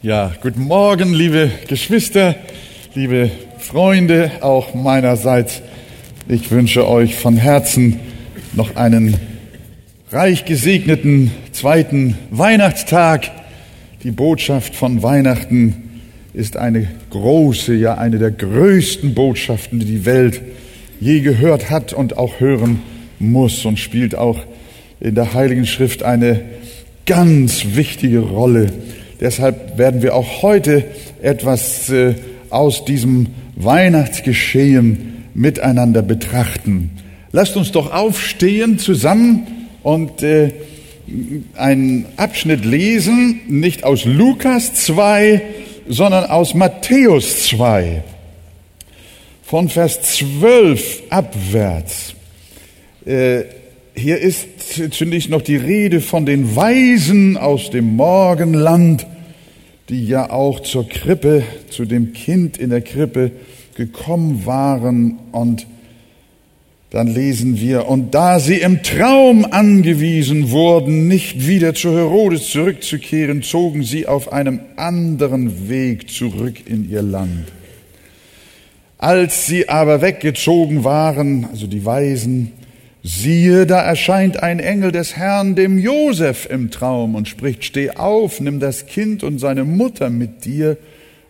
Ja, guten Morgen, liebe Geschwister, liebe Freunde, auch meinerseits. Ich wünsche euch von Herzen noch einen reich gesegneten zweiten Weihnachtstag. Die Botschaft von Weihnachten ist eine große, ja eine der größten Botschaften, die die Welt je gehört hat und auch hören muss und spielt auch in der Heiligen Schrift eine ganz wichtige Rolle. Deshalb werden wir auch heute etwas äh, aus diesem Weihnachtsgeschehen miteinander betrachten. Lasst uns doch aufstehen zusammen und äh, einen Abschnitt lesen, nicht aus Lukas 2, sondern aus Matthäus 2, von Vers 12 abwärts. Äh, hier ist zunächst noch die Rede von den Weisen aus dem Morgenland, die ja auch zur Krippe, zu dem Kind in der Krippe gekommen waren. Und dann lesen wir, und da sie im Traum angewiesen wurden, nicht wieder zu Herodes zurückzukehren, zogen sie auf einem anderen Weg zurück in ihr Land. Als sie aber weggezogen waren, also die Weisen, Siehe, da erscheint ein Engel des Herrn dem Josef im Traum und spricht, steh auf, nimm das Kind und seine Mutter mit dir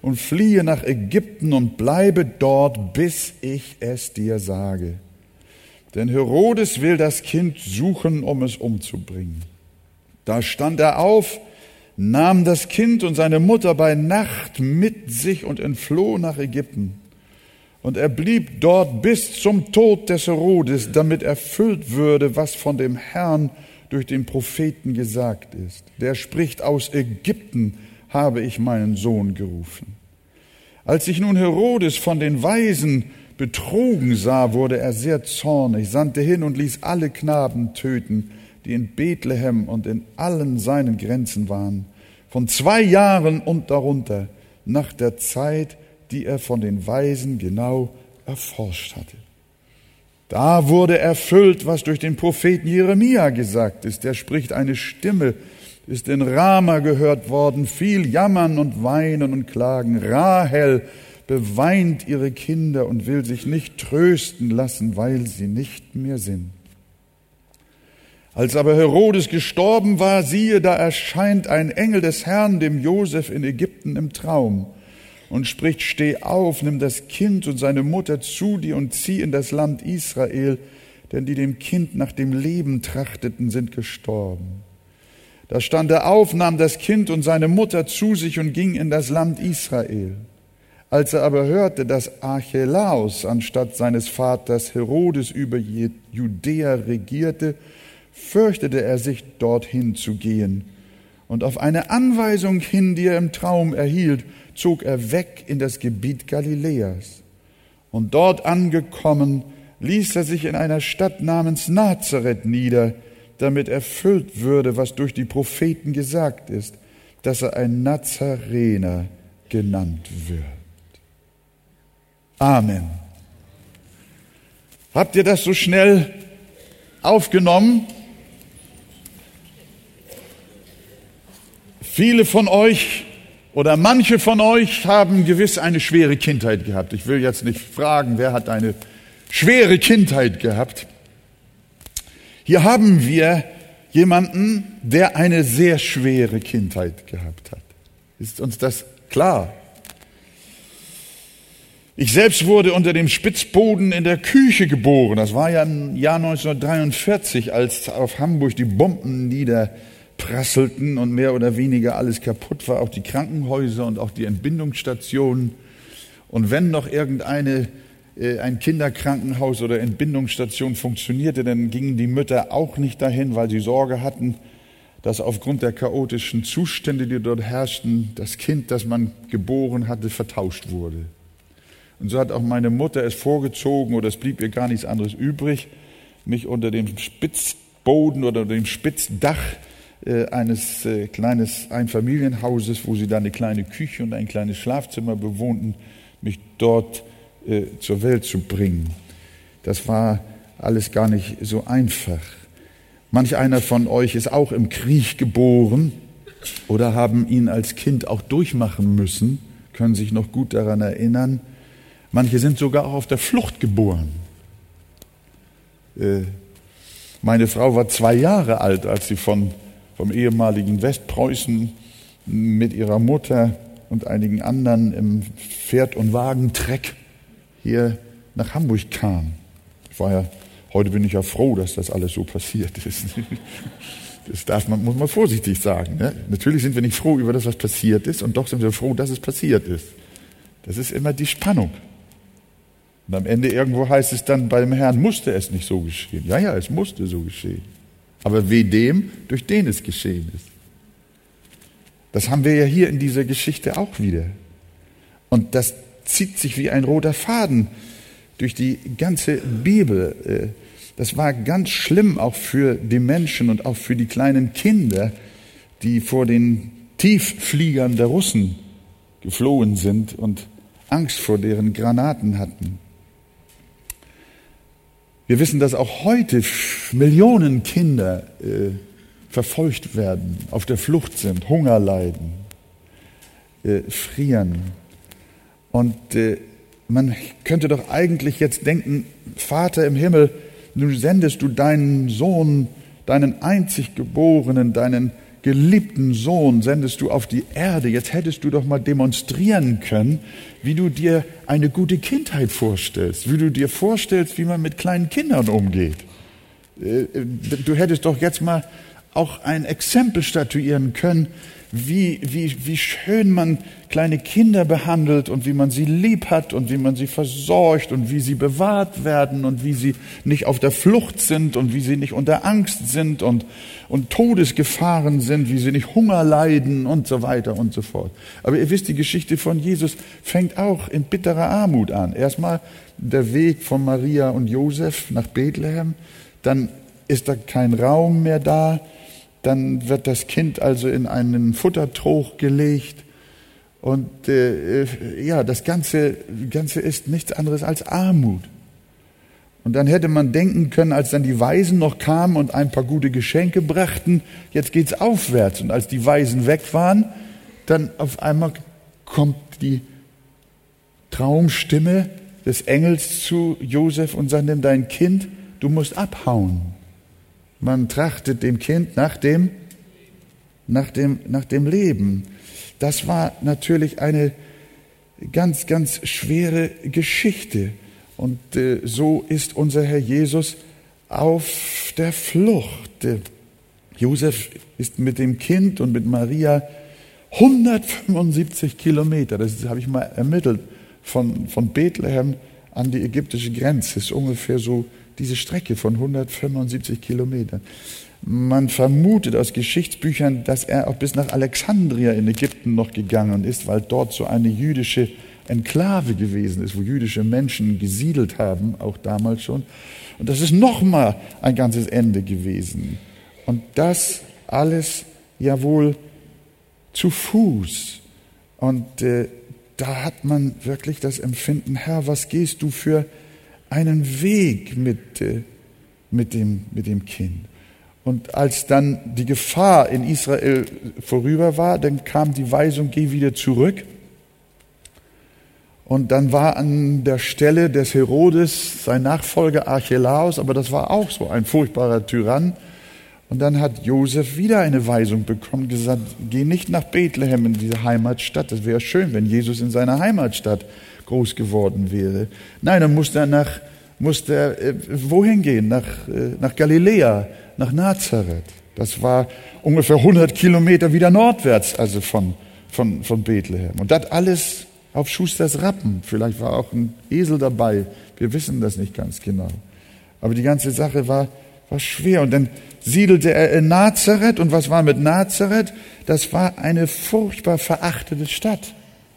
und fliehe nach Ägypten und bleibe dort, bis ich es dir sage. Denn Herodes will das Kind suchen, um es umzubringen. Da stand er auf, nahm das Kind und seine Mutter bei Nacht mit sich und entfloh nach Ägypten. Und er blieb dort bis zum Tod des Herodes, damit erfüllt würde, was von dem Herrn durch den Propheten gesagt ist. Der spricht, aus Ägypten habe ich meinen Sohn gerufen. Als sich nun Herodes von den Weisen betrogen sah, wurde er sehr zornig, sandte hin und ließ alle Knaben töten, die in Bethlehem und in allen seinen Grenzen waren, von zwei Jahren und darunter, nach der Zeit, die er von den Weisen genau erforscht hatte. Da wurde erfüllt, was durch den Propheten Jeremia gesagt ist. Der spricht, eine Stimme ist in Rama gehört worden, viel Jammern und Weinen und Klagen. Rahel beweint ihre Kinder und will sich nicht trösten lassen, weil sie nicht mehr sind. Als aber Herodes gestorben war, siehe, da erscheint ein Engel des Herrn dem Josef in Ägypten im Traum und spricht, steh auf, nimm das Kind und seine Mutter zu dir und zieh in das Land Israel, denn die dem Kind nach dem Leben trachteten, sind gestorben. Da stand er auf, nahm das Kind und seine Mutter zu sich und ging in das Land Israel. Als er aber hörte, dass Archelaus anstatt seines Vaters Herodes über Judäa regierte, fürchtete er sich, dorthin zu gehen. Und auf eine Anweisung hin, die er im Traum erhielt, zog er weg in das Gebiet Galiläas. Und dort angekommen, ließ er sich in einer Stadt namens Nazareth nieder, damit erfüllt würde, was durch die Propheten gesagt ist, dass er ein Nazarener genannt wird. Amen. Habt ihr das so schnell aufgenommen? Viele von euch oder manche von euch haben gewiss eine schwere Kindheit gehabt. Ich will jetzt nicht fragen, wer hat eine schwere Kindheit gehabt. Hier haben wir jemanden, der eine sehr schwere Kindheit gehabt hat. Ist uns das klar? Ich selbst wurde unter dem Spitzboden in der Küche geboren. Das war ja im Jahr 1943, als auf Hamburg die Bomben nieder prasselten und mehr oder weniger alles kaputt war, auch die Krankenhäuser und auch die Entbindungsstationen. Und wenn noch irgendeine äh, ein Kinderkrankenhaus oder Entbindungsstation funktionierte, dann gingen die Mütter auch nicht dahin, weil sie Sorge hatten, dass aufgrund der chaotischen Zustände, die dort herrschten, das Kind, das man geboren hatte, vertauscht wurde. Und so hat auch meine Mutter es vorgezogen, oder es blieb ihr gar nichts anderes übrig, mich unter dem Spitzboden oder dem Spitzdach eines äh, kleines Einfamilienhauses, wo sie da eine kleine Küche und ein kleines Schlafzimmer bewohnten, mich dort äh, zur Welt zu bringen. Das war alles gar nicht so einfach. Manch einer von euch ist auch im Krieg geboren oder haben ihn als Kind auch durchmachen müssen, können sich noch gut daran erinnern. Manche sind sogar auch auf der Flucht geboren. Äh, meine Frau war zwei Jahre alt, als sie von, vom ehemaligen Westpreußen mit ihrer Mutter und einigen anderen im Pferd- und Wagentreck hier nach Hamburg kam. Ich war ja, heute bin ich ja froh, dass das alles so passiert ist. Das darf man, muss man vorsichtig sagen. Ne? Natürlich sind wir nicht froh über das, was passiert ist, und doch sind wir froh, dass es passiert ist. Das ist immer die Spannung. Und am Ende irgendwo heißt es dann, beim Herrn musste es nicht so geschehen. Ja, ja, es musste so geschehen. Aber weh dem, durch den es geschehen ist. Das haben wir ja hier in dieser Geschichte auch wieder. Und das zieht sich wie ein roter Faden durch die ganze Bibel. Äh, das war ganz schlimm auch für die Menschen und auch für die kleinen Kinder, die vor den Tieffliegern der Russen geflohen sind und Angst vor deren Granaten hatten. Wir wissen, dass auch heute Millionen Kinder äh, verfolgt werden, auf der Flucht sind, Hunger leiden, äh, frieren. Und äh, man könnte doch eigentlich jetzt denken, Vater im Himmel, nun sendest du deinen Sohn, deinen einzig geborenen, deinen geliebten Sohn sendest du auf die Erde. Jetzt hättest du doch mal demonstrieren können, wie du dir eine gute Kindheit vorstellst, wie du dir vorstellst, wie man mit kleinen Kindern umgeht. Äh, du hättest doch jetzt mal auch ein Exempel statuieren können, wie, wie, wie schön man kleine Kinder behandelt und wie man sie lieb hat und wie man sie versorgt und wie sie bewahrt werden und wie sie nicht auf der Flucht sind und wie sie nicht unter Angst sind und, und Todesgefahren sind, wie sie nicht Hunger leiden und so weiter und so fort. Aber ihr wisst, die Geschichte von Jesus fängt auch in bitterer Armut an. Erstmal der Weg von Maria und Josef nach Bethlehem, dann ist da kein Raum mehr da, dann wird das Kind also in einen Futtertrog gelegt. Und äh, ja, das Ganze, Ganze ist nichts anderes als Armut. Und dann hätte man denken können, als dann die Weisen noch kamen und ein paar gute Geschenke brachten, jetzt geht's aufwärts. Und als die Weisen weg waren, dann auf einmal kommt die Traumstimme des Engels zu Josef und sagt, nimm dein Kind, du musst abhauen. Man trachtet dem Kind nach dem, nach dem, nach dem Leben. Das war natürlich eine ganz, ganz schwere Geschichte. Und äh, so ist unser Herr Jesus auf der Flucht. Josef ist mit dem Kind und mit Maria 175 Kilometer, das habe ich mal ermittelt, von, von Bethlehem an die ägyptische Grenze. Das ist ungefähr so diese Strecke von 175 Kilometern. Man vermutet aus Geschichtsbüchern, dass er auch bis nach Alexandria in Ägypten noch gegangen ist, weil dort so eine jüdische Enklave gewesen ist, wo jüdische Menschen gesiedelt haben, auch damals schon. Und das ist nochmal ein ganzes Ende gewesen. Und das alles ja wohl zu Fuß. Und äh, da hat man wirklich das Empfinden, Herr, was gehst du für einen Weg mit, äh, mit, dem, mit dem Kind. Und als dann die Gefahr in Israel vorüber war, dann kam die Weisung, geh wieder zurück. Und dann war an der Stelle des Herodes sein Nachfolger Archelaus, aber das war auch so ein furchtbarer Tyrann. Und dann hat Josef wieder eine Weisung bekommen, gesagt, geh nicht nach Bethlehem in diese Heimatstadt. Das wäre schön, wenn Jesus in seiner Heimatstadt groß geworden wäre. Nein, dann musste er nach, musste er, äh, wohin gehen? Nach, äh, nach Galiläa, nach Nazareth. Das war ungefähr 100 Kilometer wieder nordwärts, also von, von, von Bethlehem. Und das alles auf Schusters Rappen. Vielleicht war auch ein Esel dabei. Wir wissen das nicht ganz genau. Aber die ganze Sache war, war schwer. Und dann siedelte er in Nazareth. Und was war mit Nazareth? Das war eine furchtbar verachtete Stadt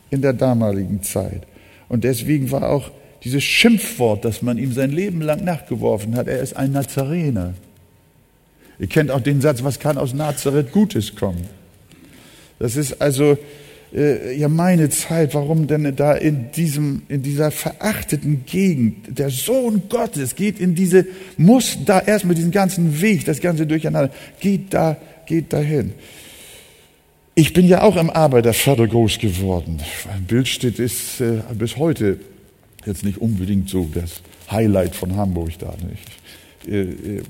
in der damaligen Zeit. Und deswegen war auch dieses Schimpfwort, das man ihm sein Leben lang nachgeworfen hat, er ist ein Nazarener. Ihr kennt auch den Satz, was kann aus Nazareth Gutes kommen? Das ist also äh, ja meine Zeit, warum denn da in diesem, in dieser verachteten Gegend, der Sohn Gottes geht in diese, muss da erst mit diesem ganzen Weg, das ganze Durcheinander, geht da, geht dahin. Ich bin ja auch im Arbeiterviertel groß geworden. Bildstedt ist äh, bis heute jetzt nicht unbedingt so das Highlight von Hamburg da. Nicht? Äh, äh,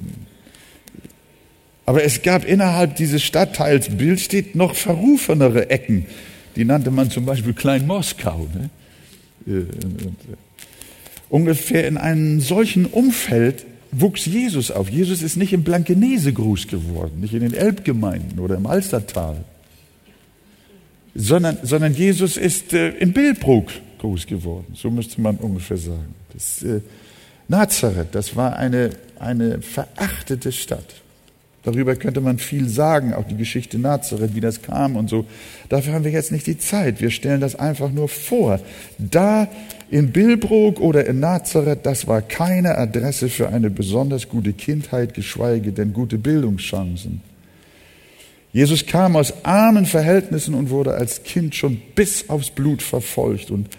aber es gab innerhalb dieses Stadtteils Bildstedt noch verrufenere Ecken. Die nannte man zum Beispiel Klein Moskau. Ne? Äh, äh, ungefähr in einem solchen Umfeld wuchs Jesus auf. Jesus ist nicht in Blankenese groß geworden, nicht in den Elbgemeinden oder im Alstertal, sondern, sondern Jesus ist äh, in Bildbruck groß geworden. So müsste man ungefähr sagen. Das, äh, Nazareth, das war eine, eine verachtete Stadt. Darüber könnte man viel sagen, auch die Geschichte Nazareth, wie das kam und so. Dafür haben wir jetzt nicht die Zeit. Wir stellen das einfach nur vor. Da in Billbrook oder in Nazareth, das war keine Adresse für eine besonders gute Kindheit, geschweige denn gute Bildungschancen. Jesus kam aus armen Verhältnissen und wurde als Kind schon bis aufs Blut verfolgt und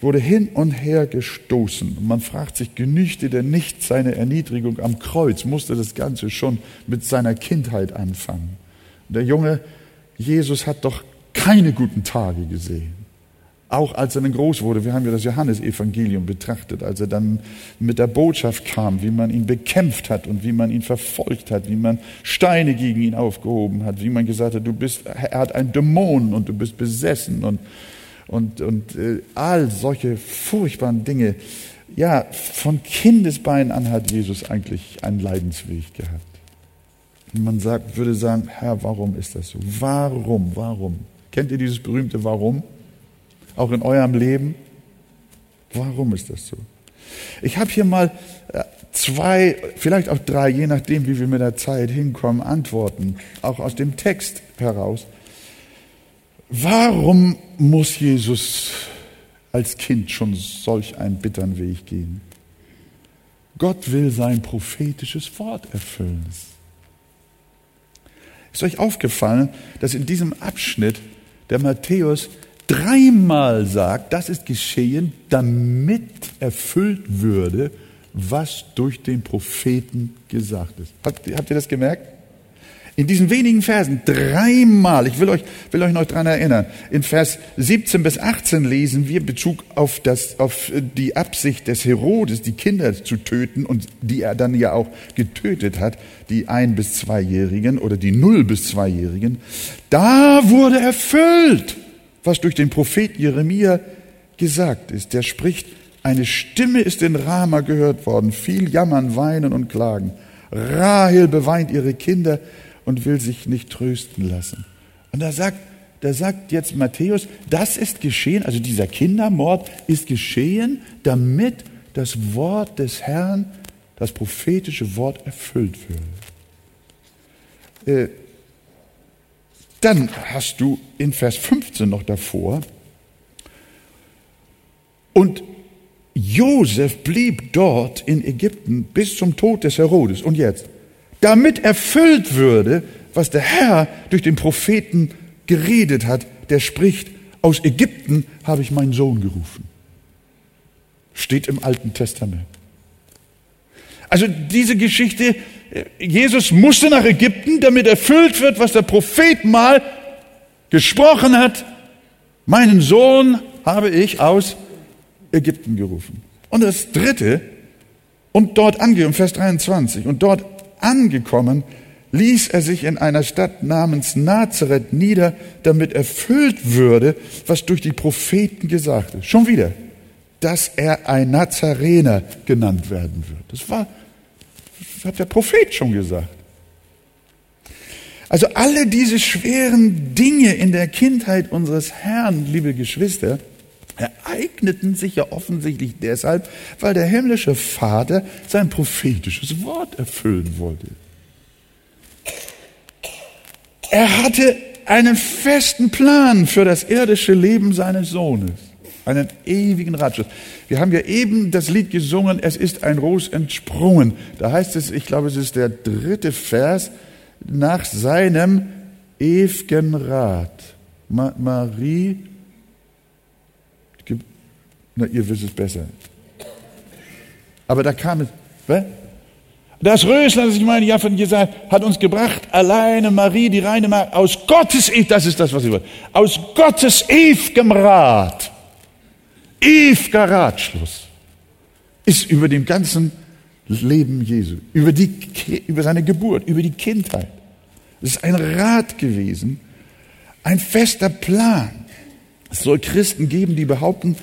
wurde hin und her gestoßen. Und man fragt sich, genügte denn nicht seine Erniedrigung am Kreuz? Musste das Ganze schon mit seiner Kindheit anfangen? Und der junge Jesus hat doch keine guten Tage gesehen. Auch als er dann groß wurde, wir haben ja das Johannesevangelium betrachtet, als er dann mit der Botschaft kam, wie man ihn bekämpft hat und wie man ihn verfolgt hat, wie man Steine gegen ihn aufgehoben hat, wie man gesagt hat, du bist, er hat einen Dämon und du bist besessen und und, und äh, all solche furchtbaren Dinge. Ja, von Kindesbeinen an hat Jesus eigentlich einen Leidensweg gehabt. Und man sagt, würde sagen, Herr, warum ist das so? Warum, warum? Kennt ihr dieses berühmte Warum? Auch in eurem Leben? Warum ist das so? Ich habe hier mal äh, zwei, vielleicht auch drei, je nachdem, wie wir mit der Zeit hinkommen, Antworten, auch aus dem Text heraus. Warum muss Jesus als Kind schon solch einen bitteren Weg gehen? Gott will sein prophetisches Wort erfüllen. Ist euch aufgefallen, dass in diesem Abschnitt der Matthäus dreimal sagt, das ist geschehen, damit erfüllt würde, was durch den Propheten gesagt ist. Habt, habt ihr das gemerkt? In diesen wenigen Versen dreimal, ich will euch, will euch noch daran erinnern, in Vers 17 bis 18 lesen wir Bezug auf, das, auf die Absicht des Herodes, die Kinder zu töten und die er dann ja auch getötet hat, die ein- bis zweijährigen oder die null- bis zweijährigen. Da wurde erfüllt, was durch den Propheten Jeremia gesagt ist. Der spricht, eine Stimme ist in Rama gehört worden, viel Jammern, Weinen und Klagen. Rahel beweint ihre Kinder, und will sich nicht trösten lassen. Und da sagt, da sagt jetzt Matthäus, das ist geschehen, also dieser Kindermord ist geschehen, damit das Wort des Herrn, das prophetische Wort erfüllt wird. Äh, dann hast du in Vers 15 noch davor, und Josef blieb dort in Ägypten bis zum Tod des Herodes. Und jetzt, damit erfüllt würde, was der Herr durch den Propheten geredet hat, der spricht, aus Ägypten habe ich meinen Sohn gerufen. Steht im Alten Testament. Also diese Geschichte, Jesus musste nach Ägypten, damit erfüllt wird, was der Prophet mal gesprochen hat. Meinen Sohn habe ich aus Ägypten gerufen. Und das dritte, und dort angehört, Vers 23, und dort angekommen, ließ er sich in einer Stadt namens Nazareth nieder, damit erfüllt würde, was durch die Propheten gesagt ist. Schon wieder, dass er ein Nazarener genannt werden wird. Das war, hat der Prophet schon gesagt. Also alle diese schweren Dinge in der Kindheit unseres Herrn, liebe Geschwister, ereigneten sich ja offensichtlich deshalb, weil der himmlische Vater sein prophetisches Wort erfüllen wollte. Er hatte einen festen Plan für das irdische Leben seines Sohnes, einen ewigen Ratschluss. Wir haben ja eben das Lied gesungen, es ist ein Ros entsprungen. Da heißt es, ich glaube, es ist der dritte Vers, nach seinem ewigen Rat. Ma Marie na, ihr wisst es besser. Aber da kam es, was? Das Röslein, das ich meine, ja von Jesaja, hat uns gebracht, alleine Marie, die reine Marie, aus Gottes, das ist das, was ich will, aus Gottes ewigem Rat, ewiger Ratschluss, ist über dem ganzen Leben Jesu, über, die, über seine Geburt, über die Kindheit. Es ist ein Rat gewesen, ein fester Plan. Es soll Christen geben, die behaupten,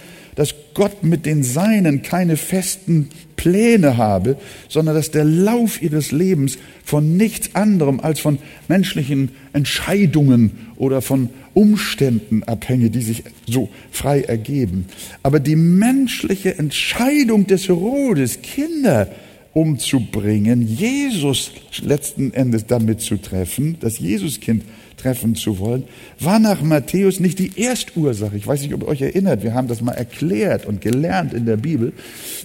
Gott mit den Seinen keine festen Pläne habe, sondern dass der Lauf ihres Lebens von nichts anderem als von menschlichen Entscheidungen oder von Umständen abhänge, die sich so frei ergeben. Aber die menschliche Entscheidung des Herodes, Kinder umzubringen, Jesus letzten Endes damit zu treffen, das Jesuskind treffen zu wollen, war nach Matthäus nicht die Erstursache. Ich weiß nicht, ob ihr euch erinnert, wir haben das mal erklärt und gelernt in der Bibel,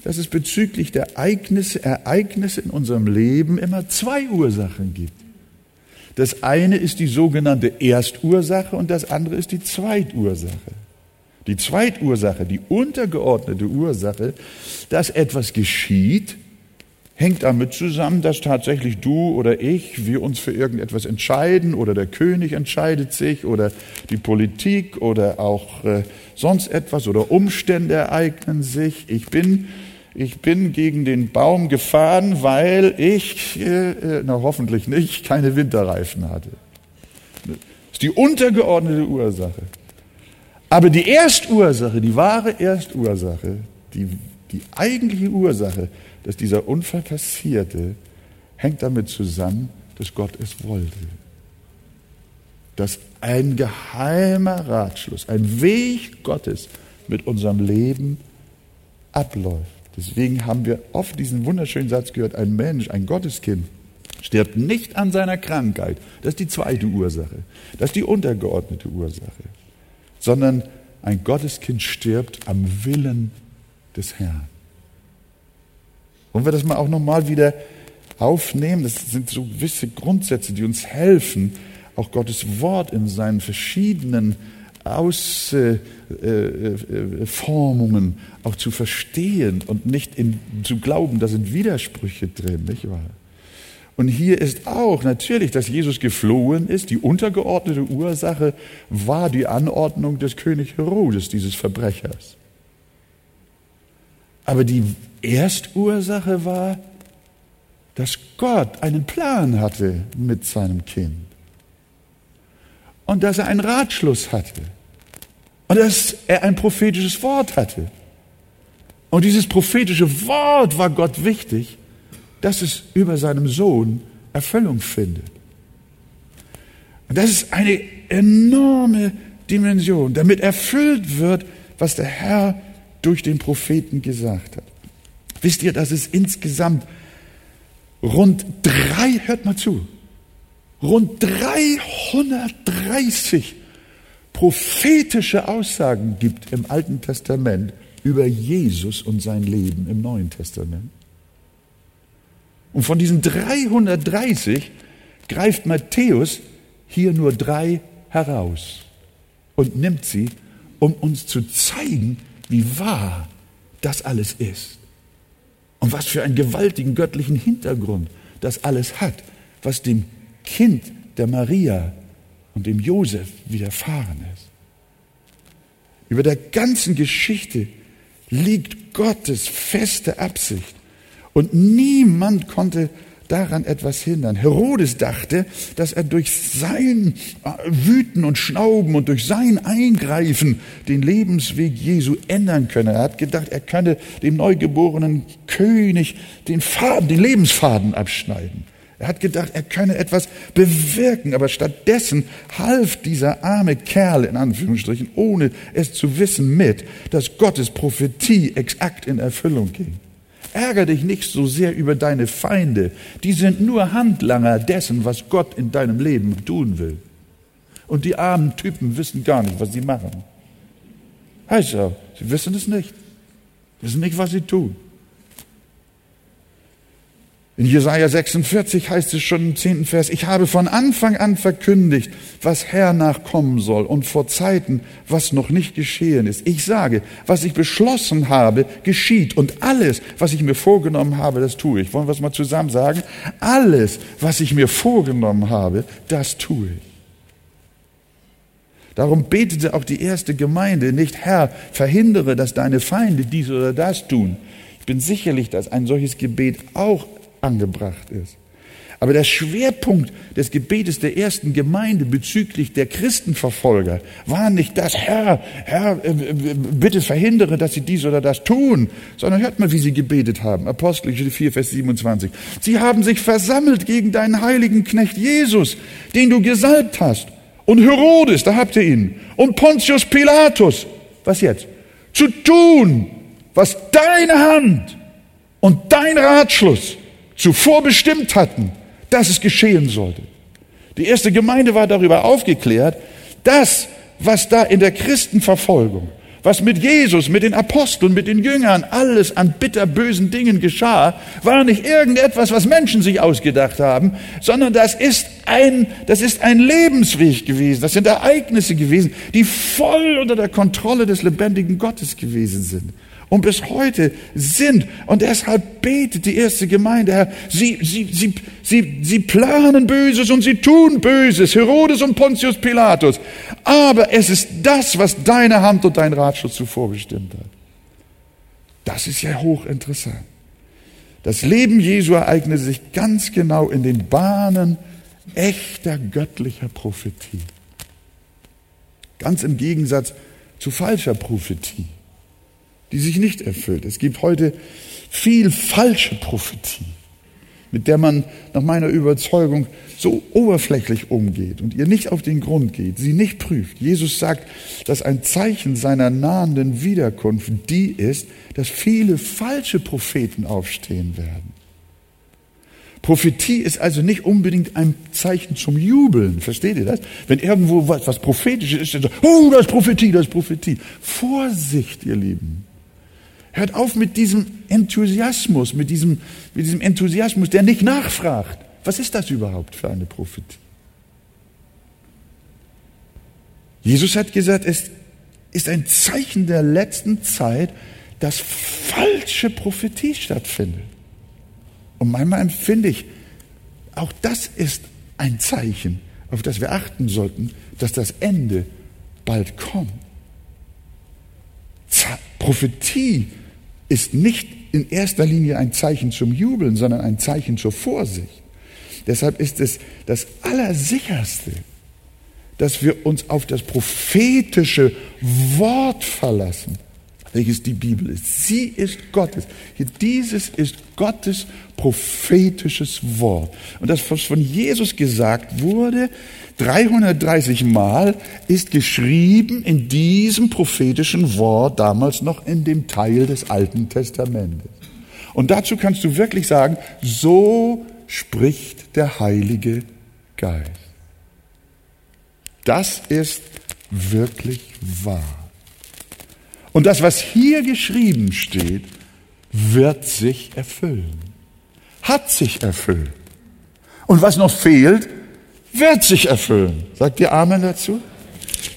dass es bezüglich der Ereignisse, Ereignisse in unserem Leben immer zwei Ursachen gibt. Das eine ist die sogenannte Erstursache und das andere ist die Zweitursache. Die Zweitursache, die untergeordnete Ursache, dass etwas geschieht, hängt damit zusammen, dass tatsächlich du oder ich, wir uns für irgendetwas entscheiden oder der König entscheidet sich oder die Politik oder auch äh, sonst etwas oder Umstände ereignen sich. Ich bin, ich bin gegen den Baum gefahren, weil ich, äh, äh na hoffentlich nicht, keine Winterreifen hatte. Das ist die untergeordnete Ursache. Aber die Erstursache, die wahre Erstursache, die, die eigentliche Ursache, dass dieser Unfall passierte, hängt damit zusammen, dass Gott es wollte. Dass ein geheimer Ratschluss, ein Weg Gottes mit unserem Leben abläuft. Deswegen haben wir oft diesen wunderschönen Satz gehört, ein Mensch, ein Gotteskind, stirbt nicht an seiner Krankheit. Das ist die zweite Ursache. Das ist die untergeordnete Ursache. Sondern ein Gotteskind stirbt am Willen des Herrn. Wollen wir das mal auch nochmal wieder aufnehmen? Das sind so gewisse Grundsätze, die uns helfen, auch Gottes Wort in seinen verschiedenen Ausformungen äh, äh, auch zu verstehen und nicht in, zu glauben, da sind Widersprüche drin, nicht wahr? Und hier ist auch natürlich, dass Jesus geflohen ist. Die untergeordnete Ursache war die Anordnung des König Herodes, dieses Verbrechers. Aber die Erstursache war, dass Gott einen Plan hatte mit seinem Kind. Und dass er einen Ratschluss hatte. Und dass er ein prophetisches Wort hatte. Und dieses prophetische Wort war Gott wichtig, dass es über seinem Sohn Erfüllung findet. Und das ist eine enorme Dimension, damit erfüllt wird, was der Herr durch den Propheten gesagt hat. Wisst ihr, dass es insgesamt rund drei, hört mal zu, rund 330 prophetische Aussagen gibt im Alten Testament über Jesus und sein Leben im Neuen Testament. Und von diesen 330 greift Matthäus hier nur drei heraus und nimmt sie, um uns zu zeigen, wie wahr das alles ist. Und was für einen gewaltigen göttlichen Hintergrund das alles hat, was dem Kind der Maria und dem Josef widerfahren ist. Über der ganzen Geschichte liegt Gottes feste Absicht. Und niemand konnte daran etwas hindern. Herodes dachte, dass er durch sein äh, Wüten und Schnauben und durch sein Eingreifen den Lebensweg Jesu ändern könne. Er hat gedacht, er könne dem neugeborenen König den Faden, den Lebensfaden abschneiden. Er hat gedacht, er könne etwas bewirken, aber stattdessen half dieser arme Kerl in Anführungsstrichen, ohne es zu wissen, mit, dass Gottes Prophetie exakt in Erfüllung ging. Ärger dich nicht so sehr über deine Feinde. Die sind nur Handlanger dessen, was Gott in deinem Leben tun will. Und die armen Typen wissen gar nicht, was sie machen. Heißt ja, sie wissen es nicht. Wissen nicht, was sie tun. In Jesaja 46 heißt es schon im zehnten Vers, ich habe von Anfang an verkündigt, was hernach kommen soll und vor Zeiten, was noch nicht geschehen ist. Ich sage, was ich beschlossen habe, geschieht und alles, was ich mir vorgenommen habe, das tue ich. Wollen wir es mal zusammen sagen? Alles, was ich mir vorgenommen habe, das tue ich. Darum betete auch die erste Gemeinde nicht, Herr, verhindere, dass deine Feinde dies oder das tun. Ich bin sicherlich, dass ein solches Gebet auch angebracht ist. Aber der Schwerpunkt des Gebetes der ersten Gemeinde bezüglich der Christenverfolger war nicht das, Herr, Herr, äh, bitte verhindere, dass sie dies oder das tun, sondern hört mal, wie sie gebetet haben. Apostelgeschichte 4, Vers 27. Sie haben sich versammelt gegen deinen heiligen Knecht Jesus, den du gesalbt hast. Und Herodes, da habt ihr ihn. Und Pontius Pilatus. Was jetzt? Zu tun, was deine Hand und dein Ratschluss zuvor bestimmt hatten, dass es geschehen sollte. Die erste Gemeinde war darüber aufgeklärt, dass, was da in der Christenverfolgung, was mit Jesus, mit den Aposteln, mit den Jüngern alles an bitterbösen Dingen geschah, war nicht irgendetwas, was Menschen sich ausgedacht haben, sondern das ist ein, das ist ein Lebensweg gewesen. Das sind Ereignisse gewesen, die voll unter der Kontrolle des lebendigen Gottes gewesen sind und bis heute sind. Und deshalb betet die erste Gemeinde, Herr, sie, sie, sie, sie, sie planen Böses und sie tun Böses, Herodes und Pontius Pilatus. Aber es ist das, was deine Hand und dein Ratschluss zuvor bestimmt hat. Das ist ja hochinteressant. Das Leben Jesu ereignete sich ganz genau in den Bahnen echter göttlicher Prophetie. Ganz im Gegensatz zu falscher Prophetie die sich nicht erfüllt. Es gibt heute viel falsche Prophetie, mit der man nach meiner Überzeugung so oberflächlich umgeht und ihr nicht auf den Grund geht, sie nicht prüft. Jesus sagt, dass ein Zeichen seiner nahenden Wiederkunft die ist, dass viele falsche Propheten aufstehen werden. Prophetie ist also nicht unbedingt ein Zeichen zum Jubeln. Versteht ihr das? Wenn irgendwo was, was prophetisches ist, dann so, oh, das ist Prophetie, das ist Prophetie. Vorsicht, ihr Lieben. Hört auf mit diesem Enthusiasmus, mit diesem, mit diesem Enthusiasmus, der nicht nachfragt. Was ist das überhaupt für eine Prophetie? Jesus hat gesagt, es ist ein Zeichen der letzten Zeit, dass falsche Prophetie stattfindet. Und manchmal empfinde ich, auch das ist ein Zeichen, auf das wir achten sollten, dass das Ende bald kommt. Prophetie ist nicht in erster Linie ein Zeichen zum Jubeln, sondern ein Zeichen zur Vorsicht. Deshalb ist es das Allersicherste, dass wir uns auf das prophetische Wort verlassen, welches die Bibel ist. Sie ist Gottes. Dieses ist Gottes prophetisches Wort. Und das, was von Jesus gesagt wurde, 330 Mal ist geschrieben in diesem prophetischen Wort, damals noch in dem Teil des Alten Testamentes. Und dazu kannst du wirklich sagen, so spricht der Heilige Geist. Das ist wirklich wahr. Und das, was hier geschrieben steht, wird sich erfüllen. Hat sich erfüllt. Und was noch fehlt, wird sich erfüllen. Sagt ihr Amen dazu?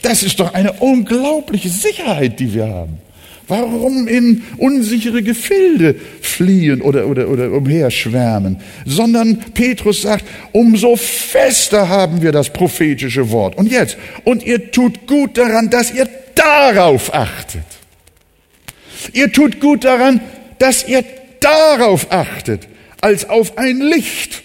Das ist doch eine unglaubliche Sicherheit, die wir haben. Warum in unsichere Gefilde fliehen oder, oder, oder umherschwärmen? Sondern Petrus sagt, umso fester haben wir das prophetische Wort. Und jetzt, und ihr tut gut daran, dass ihr darauf achtet. Ihr tut gut daran, dass ihr darauf achtet, als auf ein Licht,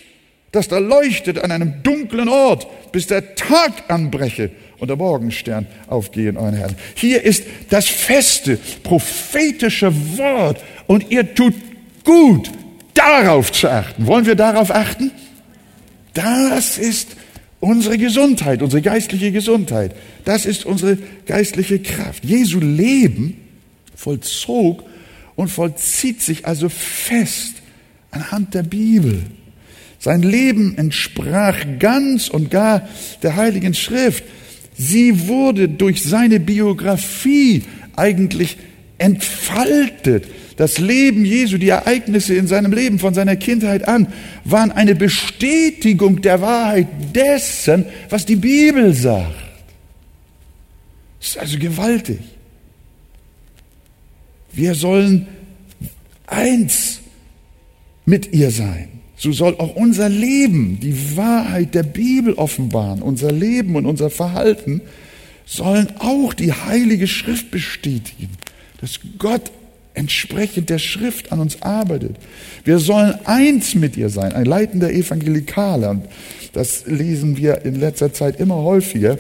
das da leuchtet an einem dunklen Ort, bis der Tag anbreche und der Morgenstern aufgehe in euren Herzen. Hier ist das feste, prophetische Wort und ihr tut gut, darauf zu achten. Wollen wir darauf achten? Das ist unsere Gesundheit, unsere geistliche Gesundheit. Das ist unsere geistliche Kraft. Jesu Leben vollzog und vollzieht sich also fest anhand der Bibel. Sein Leben entsprach ganz und gar der Heiligen Schrift. Sie wurde durch seine Biografie eigentlich entfaltet. Das Leben Jesu, die Ereignisse in seinem Leben von seiner Kindheit an, waren eine Bestätigung der Wahrheit dessen, was die Bibel sagt. Das ist also gewaltig. Wir sollen eins mit ihr sein. So soll auch unser Leben die Wahrheit der Bibel offenbaren. Unser Leben und unser Verhalten sollen auch die Heilige Schrift bestätigen, dass Gott entsprechend der Schrift an uns arbeitet. Wir sollen eins mit ihr sein, ein leitender Evangelikaler. Und das lesen wir in letzter Zeit immer häufiger,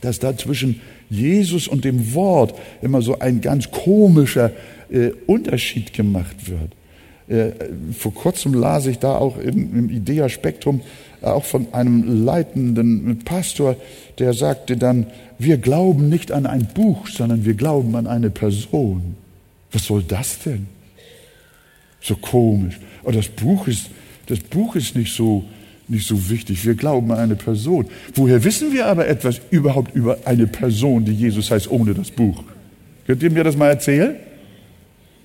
dass da zwischen Jesus und dem Wort immer so ein ganz komischer äh, Unterschied gemacht wird. Äh, vor kurzem las ich da auch im, im Idea-Spektrum äh, auch von einem leitenden Pastor, der sagte dann, wir glauben nicht an ein Buch, sondern wir glauben an eine Person. Was soll das denn? So komisch. Aber das Buch ist, das Buch ist nicht so, nicht so wichtig. Wir glauben an eine Person. Woher wissen wir aber etwas überhaupt über eine Person, die Jesus heißt, ohne das Buch? Könnt ihr mir das mal erzählen?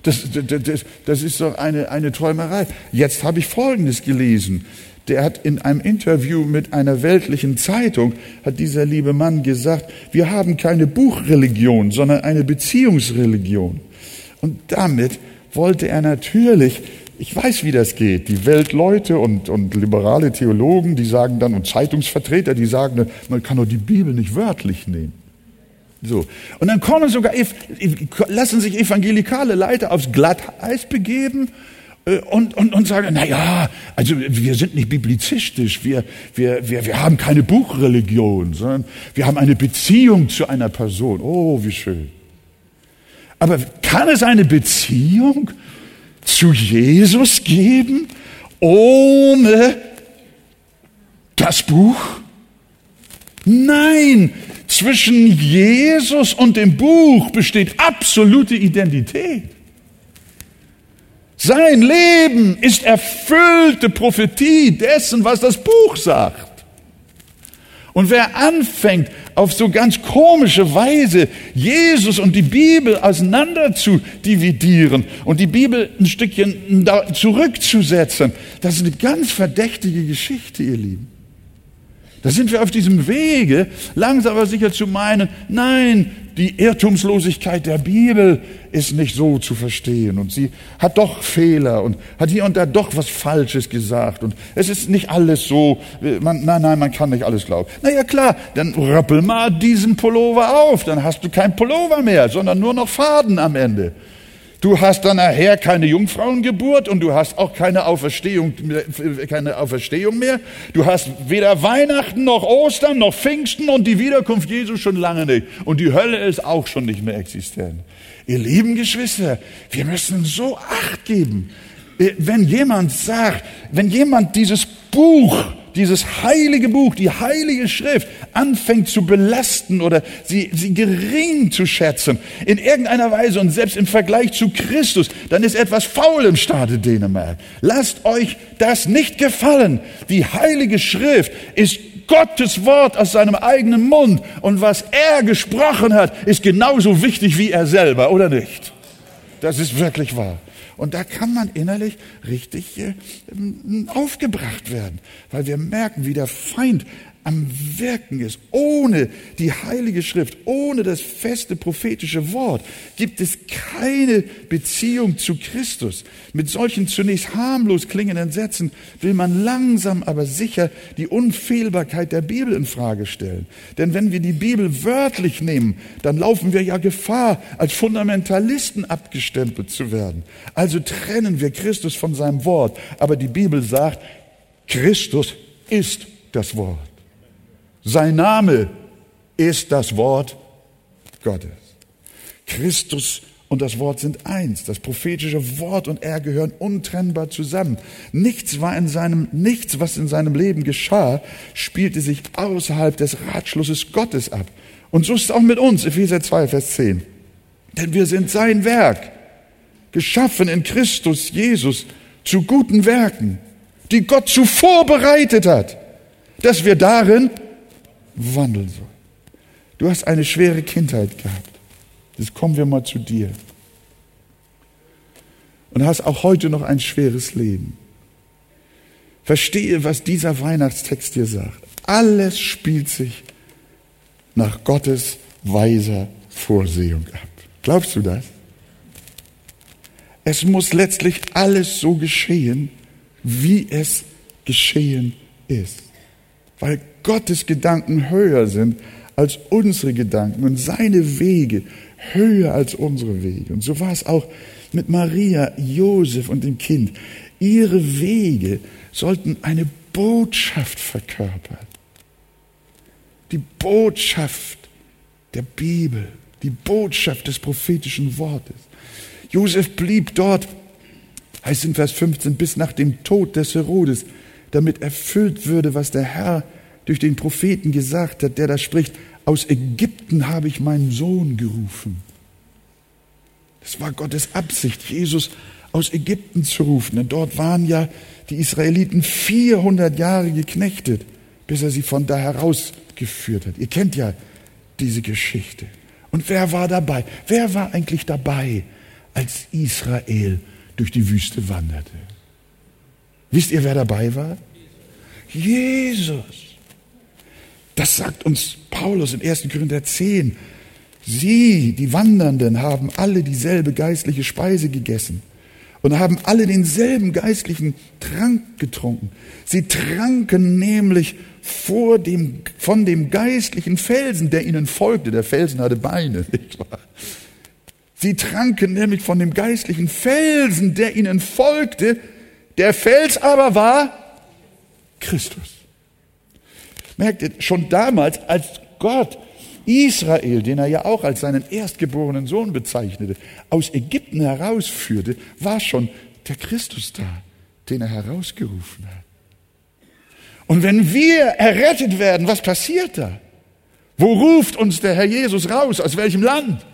Das, das, das ist doch eine, eine Träumerei. Jetzt habe ich Folgendes gelesen. Der hat in einem Interview mit einer weltlichen Zeitung, hat dieser liebe Mann gesagt, wir haben keine Buchreligion, sondern eine Beziehungsreligion. Und damit wollte er natürlich, ich weiß, wie das geht, die Weltleute und, und liberale Theologen, die sagen dann, und Zeitungsvertreter, die sagen, man kann doch die Bibel nicht wörtlich nehmen. So. Und dann kommen sogar, lassen sich evangelikale Leiter aufs Glatteis begeben äh, und, und, und sagen, na ja, also wir sind nicht biblizistisch, wir, wir, wir, wir haben keine Buchreligion, sondern wir haben eine Beziehung zu einer Person. Oh, wie schön. Aber kann es eine Beziehung zu Jesus geben ohne das Buch? Nein, zwischen Jesus und dem Buch besteht absolute Identität. Sein Leben ist erfüllte Prophetie dessen, was das Buch sagt. Und wer anfängt, auf so ganz komische Weise Jesus und die Bibel auseinander zu dividieren und die Bibel ein Stückchen zurückzusetzen, das ist eine ganz verdächtige Geschichte, ihr Lieben. Da sind wir auf diesem Wege, langsam aber sicher zu meinen, nein, die Irrtumslosigkeit der Bibel ist nicht so zu verstehen und sie hat doch Fehler und hat hier und da doch was Falsches gesagt und es ist nicht alles so, man, nein, nein, man kann nicht alles glauben. Na ja, klar, dann röppel mal diesen Pullover auf, dann hast du kein Pullover mehr, sondern nur noch Faden am Ende. Du hast dann nachher keine Jungfrauengeburt und du hast auch keine Auferstehung, keine Auferstehung mehr. Du hast weder Weihnachten noch Ostern noch Pfingsten und die Wiederkunft Jesu schon lange nicht. Und die Hölle ist auch schon nicht mehr existent. Ihr lieben Geschwister, wir müssen so Acht geben. Wenn jemand sagt, wenn jemand dieses Buch dieses heilige Buch, die heilige Schrift anfängt zu belasten oder sie, sie gering zu schätzen in irgendeiner Weise und selbst im Vergleich zu Christus, dann ist etwas faul im Staate Dänemark. Lasst euch das nicht gefallen. Die heilige Schrift ist Gottes Wort aus seinem eigenen Mund und was er gesprochen hat, ist genauso wichtig wie er selber, oder nicht? Das ist wirklich wahr. Und da kann man innerlich richtig äh, aufgebracht werden, weil wir merken, wie der Feind am Wirken ist. Ohne die Heilige Schrift, ohne das feste prophetische Wort gibt es keine Beziehung zu Christus. Mit solchen zunächst harmlos klingenden Sätzen will man langsam aber sicher die Unfehlbarkeit der Bibel in Frage stellen. Denn wenn wir die Bibel wörtlich nehmen, dann laufen wir ja Gefahr, als Fundamentalisten abgestempelt zu werden. Also trennen wir Christus von seinem Wort. Aber die Bibel sagt, Christus ist das Wort. Sein Name ist das Wort Gottes. Christus und das Wort sind eins. Das prophetische Wort und er gehören untrennbar zusammen. Nichts war in seinem, nichts, was in seinem Leben geschah, spielte sich außerhalb des Ratschlusses Gottes ab. Und so ist es auch mit uns, Epheser 2, Vers 10. Denn wir sind sein Werk, geschaffen in Christus Jesus zu guten Werken, die Gott zuvor bereitet hat, dass wir darin wandeln soll. Du hast eine schwere Kindheit gehabt. Jetzt kommen wir mal zu dir. und hast auch heute noch ein schweres Leben. Verstehe, was dieser Weihnachtstext dir sagt. Alles spielt sich nach Gottes weiser Vorsehung ab. Glaubst du das? Es muss letztlich alles so geschehen, wie es geschehen ist. Weil Gottes Gedanken höher sind als unsere Gedanken und seine Wege höher als unsere Wege. Und so war es auch mit Maria, Josef und dem Kind. Ihre Wege sollten eine Botschaft verkörpern. Die Botschaft der Bibel, die Botschaft des prophetischen Wortes. Josef blieb dort, heißt in Vers 15, bis nach dem Tod des Herodes, damit erfüllt würde, was der Herr durch den Propheten gesagt hat, der da spricht, aus Ägypten habe ich meinen Sohn gerufen. Das war Gottes Absicht, Jesus aus Ägypten zu rufen. Denn dort waren ja die Israeliten 400 Jahre geknechtet, bis er sie von da herausgeführt hat. Ihr kennt ja diese Geschichte. Und wer war dabei? Wer war eigentlich dabei, als Israel durch die Wüste wanderte? Wisst ihr, wer dabei war? Jesus. Das sagt uns Paulus in 1. Korinther 10. Sie, die Wandernden, haben alle dieselbe geistliche Speise gegessen und haben alle denselben geistlichen Trank getrunken. Sie tranken nämlich vor dem, von dem geistlichen Felsen, der ihnen folgte. Der Felsen hatte Beine, nicht wahr? Sie tranken nämlich von dem geistlichen Felsen, der ihnen folgte. Der Fels aber war Christus. Merkt ihr, schon damals, als Gott Israel, den er ja auch als seinen erstgeborenen Sohn bezeichnete, aus Ägypten herausführte, war schon der Christus da, den er herausgerufen hat. Und wenn wir errettet werden, was passiert da? Wo ruft uns der Herr Jesus raus? Aus welchem Land?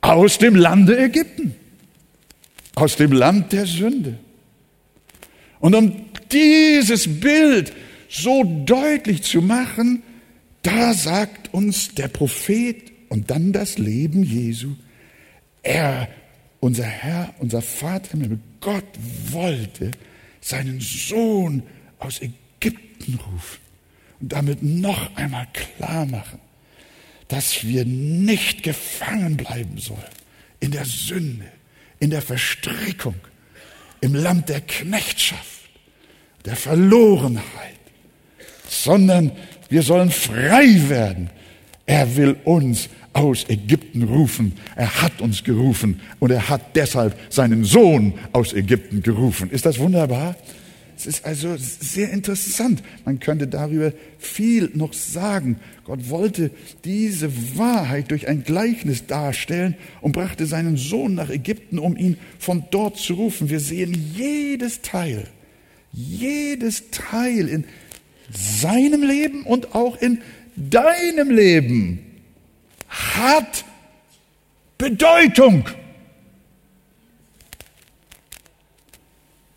Aus dem Lande Ägypten. Aus dem Land der Sünde. Und um dieses Bild so deutlich zu machen, da sagt uns der Prophet und dann das Leben Jesu, er, unser Herr, unser Vater, Gott wollte seinen Sohn aus Ägypten rufen und damit noch einmal klar machen, dass wir nicht gefangen bleiben sollen in der Sünde, in der Verstrickung, im Land der Knechtschaft, der Verlorenheit, sondern wir sollen frei werden. Er will uns aus Ägypten rufen. Er hat uns gerufen und er hat deshalb seinen Sohn aus Ägypten gerufen. Ist das wunderbar? Es ist also sehr interessant. Man könnte darüber viel noch sagen. Gott wollte diese Wahrheit durch ein Gleichnis darstellen und brachte seinen Sohn nach Ägypten, um ihn von dort zu rufen. Wir sehen jedes Teil, jedes Teil in seinem Leben und auch in deinem Leben hat Bedeutung.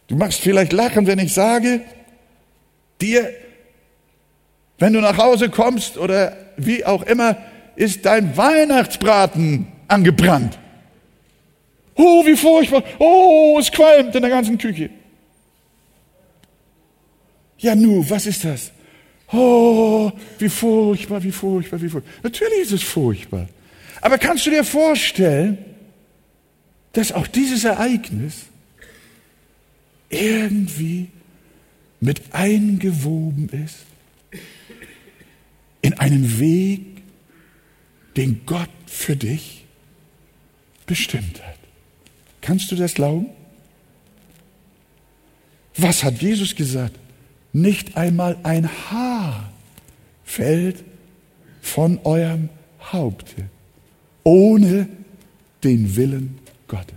Du machst vielleicht lachen, wenn ich sage, dir, wenn du nach Hause kommst oder wie auch immer, ist dein Weihnachtsbraten angebrannt. Oh, wie furchtbar. Oh, es qualmt in der ganzen Küche. Ja, nu, was ist das? Oh, wie furchtbar, wie furchtbar, wie furchtbar. Natürlich ist es furchtbar. Aber kannst du dir vorstellen, dass auch dieses Ereignis irgendwie mit eingewoben ist in einen Weg, den Gott für dich bestimmt hat. Kannst du das glauben? Was hat Jesus gesagt? Nicht einmal ein Haar fällt von eurem Haupte ohne den Willen Gottes.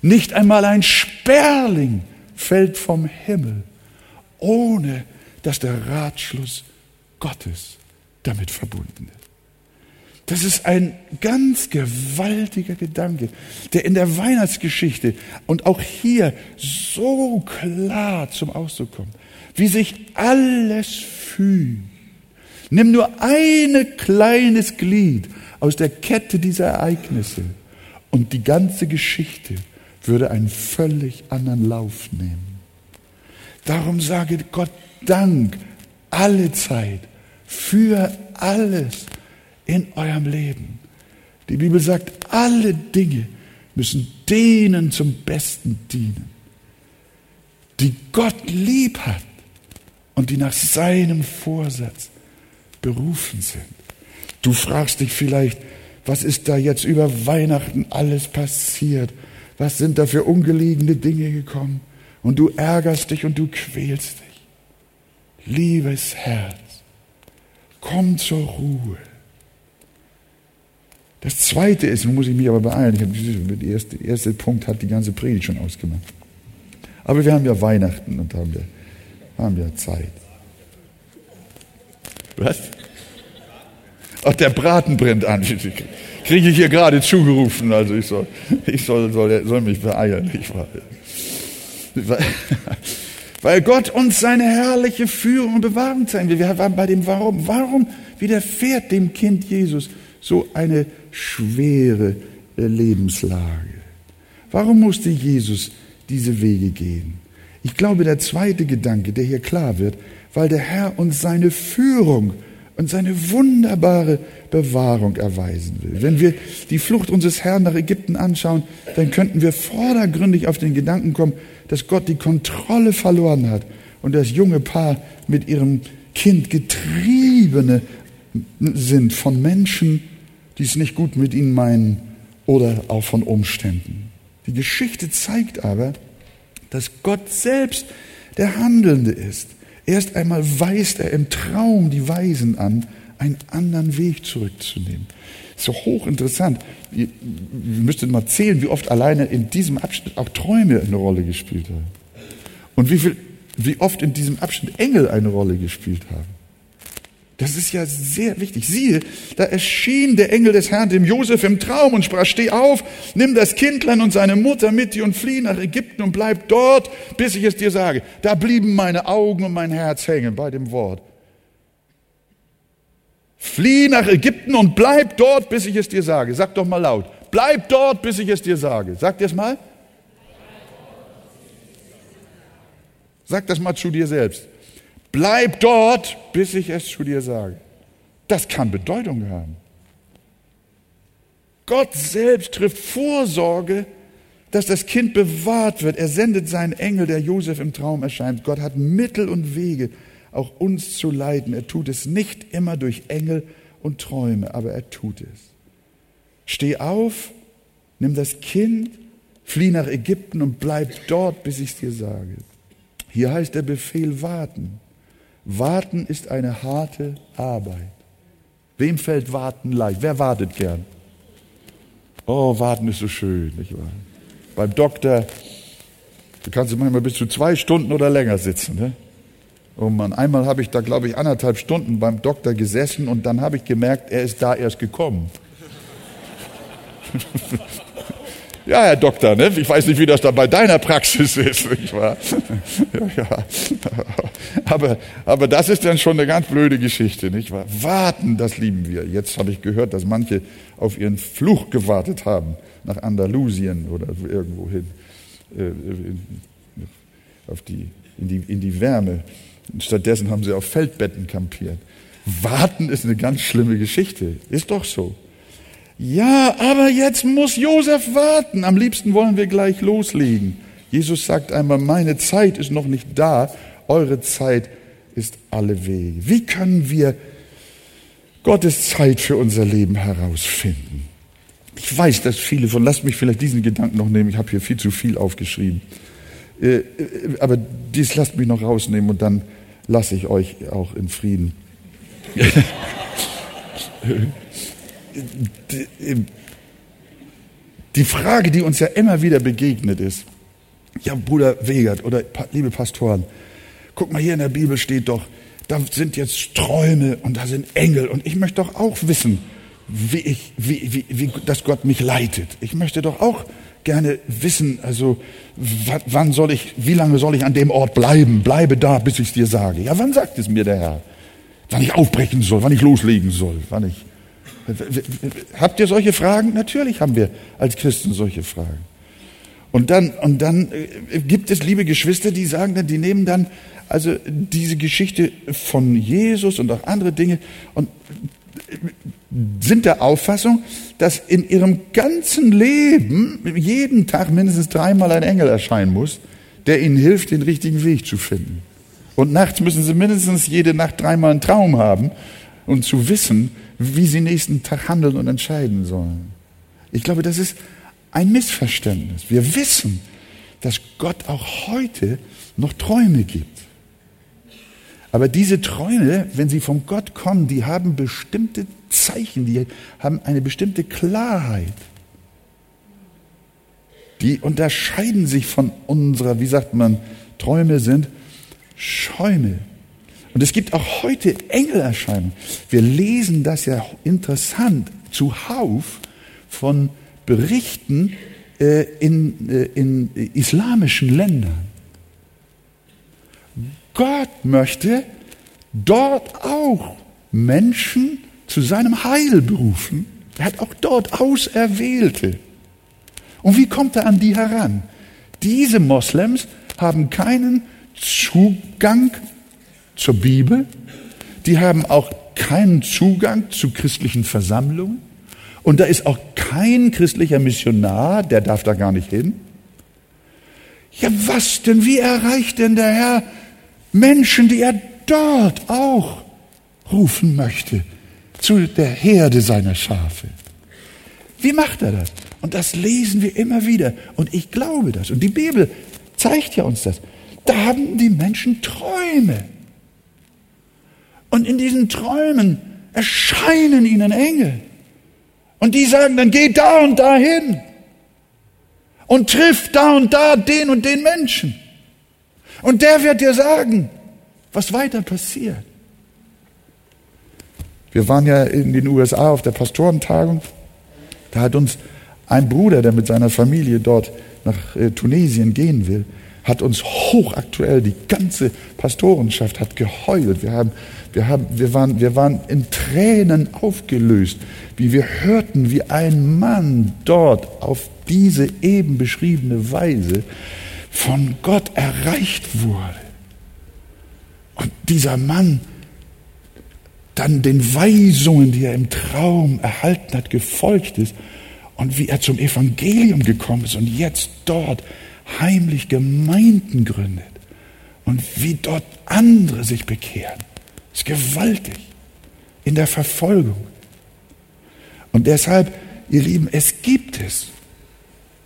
Nicht einmal ein Sperling fällt vom Himmel, ohne dass der Ratschluss Gottes damit verbunden ist. Das ist ein ganz gewaltiger Gedanke, der in der Weihnachtsgeschichte und auch hier so klar zum Ausdruck kommt, wie sich alles fügt. Nimm nur ein kleines Glied aus der Kette dieser Ereignisse Und die ganze Geschichte würde einen völlig anderen Lauf nehmen. Darum sage Gott Dank alle Zeit für alles in eurem Leben. Die Bibel sagt, alle Dinge müssen denen zum Besten dienen, die Gott lieb hat und die nach seinem Vorsatz berufen sind. Du fragst dich vielleicht, was ist da jetzt über Weihnachten alles passiert? Was sind da für ungelegene Dinge gekommen? Und du ärgerst dich und du quälst dich. Liebes Herz, komm zur Ruhe. Das zweite ist, nun muss ich mich aber beeilen, der erste, der erste Punkt hat die ganze Predigt schon ausgemacht. Aber wir haben ja Weihnachten und haben ja, haben ja Zeit. Was? Ach, der Braten brennt an. Kriege ich hier gerade zugerufen, also ich soll, ich soll, soll, soll mich beeilen. Ich war, weil Gott uns seine herrliche Führung und Bewahrung zeigen will. Wir waren bei dem Warum. Warum widerfährt dem Kind Jesus so eine schwere äh, Lebenslage? Warum musste Jesus diese Wege gehen? Ich glaube, der zweite Gedanke, der hier klar wird, weil der Herr uns seine Führung und seine wunderbare Bewahrung erweisen will. Wenn wir die Flucht unseres Herrn nach Ägypten anschauen, dann könnten wir vordergründig auf den Gedanken kommen, dass Gott die Kontrolle verloren hat und das junge Paar mit ihrem Kind getriebene sind von Menschen, die es nicht gut mit ihnen meinen oder auch von Umständen. Die Geschichte zeigt aber, dass Gott selbst der Handelnde ist. Erst einmal weist er im Traum die Weisen an, einen anderen Weg zurückzunehmen. So hochinteressant. Ihr, müsstet mal zählen, wie oft alleine in diesem Abschnitt auch Träume eine Rolle gespielt haben. Und wie, viel, wie oft in diesem Abschnitt Engel eine Rolle gespielt haben. Das ist ja sehr wichtig. Siehe, da erschien der Engel des Herrn dem Josef im Traum und sprach, steh auf, nimm das Kindlein und seine Mutter mit dir und flieh nach Ägypten und bleib dort, bis ich es dir sage. Da blieben meine Augen und mein Herz hängen bei dem Wort. Flieh nach Ägypten und bleib dort, bis ich es dir sage. Sag doch mal laut. Bleib dort, bis ich es dir sage. Sag dir es mal. Sag das mal zu dir selbst. Bleib dort, bis ich es zu dir sage. Das kann Bedeutung haben. Gott selbst trifft Vorsorge, dass das Kind bewahrt wird. Er sendet seinen Engel, der Josef im Traum erscheint. Gott hat Mittel und Wege, auch uns zu leiten. Er tut es nicht immer durch Engel und Träume, aber er tut es. Steh auf, nimm das Kind, flieh nach Ägypten und bleib dort, bis ich es dir sage. Hier heißt der Befehl warten. Warten ist eine harte Arbeit. Wem fällt Warten leicht? Wer wartet gern? Oh, Warten ist so schön, nicht wahr? Beim Doktor, du kannst manchmal bis zu zwei Stunden oder länger sitzen. Ne? Oh Mann, einmal habe ich da, glaube ich, anderthalb Stunden beim Doktor gesessen und dann habe ich gemerkt, er ist da erst gekommen. Ja, Herr Doktor, ne? ich weiß nicht, wie das da bei deiner Praxis ist, nicht wahr? ja, ja. Aber, aber das ist dann schon eine ganz blöde Geschichte, nicht wahr? Warten, das lieben wir. Jetzt habe ich gehört, dass manche auf ihren Fluch gewartet haben, nach Andalusien oder irgendwo hin, äh, auf die, in, die, in die Wärme. Stattdessen haben sie auf Feldbetten kampiert. Warten ist eine ganz schlimme Geschichte. Ist doch so. Ja, aber jetzt muss Josef warten. Am liebsten wollen wir gleich loslegen. Jesus sagt einmal, meine Zeit ist noch nicht da, eure Zeit ist alle Wege. Wie können wir Gottes Zeit für unser Leben herausfinden? Ich weiß, dass viele von, lasst mich vielleicht diesen Gedanken noch nehmen, ich habe hier viel zu viel aufgeschrieben. Äh, äh, aber dies lasst mich noch rausnehmen und dann lasse ich euch auch in Frieden. die Frage, die uns ja immer wieder begegnet ist, ja, Bruder Wegert oder liebe Pastoren, guck mal, hier in der Bibel steht doch, da sind jetzt Träume und da sind Engel und ich möchte doch auch wissen, wie ich, wie, wie, wie, dass Gott mich leitet. Ich möchte doch auch gerne wissen, also wann soll ich, wie lange soll ich an dem Ort bleiben? Bleibe da, bis ich es dir sage. Ja, wann sagt es mir der Herr? Wann ich aufbrechen soll, wann ich loslegen soll, wann ich Habt ihr solche Fragen? Natürlich haben wir als Christen solche Fragen. Und dann, und dann äh, gibt es, liebe Geschwister, die sagen dann, die nehmen dann also diese Geschichte von Jesus und auch andere Dinge und sind der Auffassung, dass in ihrem ganzen Leben jeden Tag mindestens dreimal ein Engel erscheinen muss, der ihnen hilft, den richtigen Weg zu finden. Und nachts müssen sie mindestens jede Nacht dreimal einen Traum haben und zu wissen, wie sie nächsten Tag handeln und entscheiden sollen. Ich glaube, das ist ein Missverständnis. Wir wissen, dass Gott auch heute noch Träume gibt. Aber diese Träume, wenn sie von Gott kommen, die haben bestimmte Zeichen, die haben eine bestimmte Klarheit. Die unterscheiden sich von unserer, wie sagt man, Träume sind Schäume. Und es gibt auch heute Engelerscheinungen. Wir lesen das ja interessant zuhauf von Berichten äh, in, äh, in islamischen Ländern. Gott möchte dort auch Menschen zu seinem Heil berufen. Er hat auch dort Auserwählte. Und wie kommt er an die heran? Diese Moslems haben keinen Zugang zur Bibel, die haben auch keinen Zugang zu christlichen Versammlungen und da ist auch kein christlicher Missionar, der darf da gar nicht hin. Ja, was denn? Wie erreicht denn der Herr Menschen, die er dort auch rufen möchte, zu der Herde seiner Schafe. Wie macht er das? Und das lesen wir immer wieder. Und ich glaube das. Und die Bibel zeigt ja uns das. Da haben die Menschen Träume. Und in diesen Träumen erscheinen ihnen Engel. Und die sagen dann, geh da und da hin. Und triff da und da den und den Menschen. Und der wird dir sagen, was weiter passiert. Wir waren ja in den USA auf der Pastorentagung. Da hat uns ein Bruder, der mit seiner Familie dort nach äh, Tunesien gehen will, hat uns hochaktuell, die ganze Pastorenschaft hat geheult. Wir, haben, wir, haben, wir, waren, wir waren in Tränen aufgelöst, wie wir hörten, wie ein Mann dort auf diese eben beschriebene Weise von Gott erreicht wurde. Und dieser Mann dann den Weisungen, die er im Traum erhalten hat, gefolgt ist und wie er zum Evangelium gekommen ist und jetzt dort heimlich Gemeinden gründet und wie dort andere sich bekehren. Das ist gewaltig in der Verfolgung. Und deshalb, ihr Lieben, es gibt es.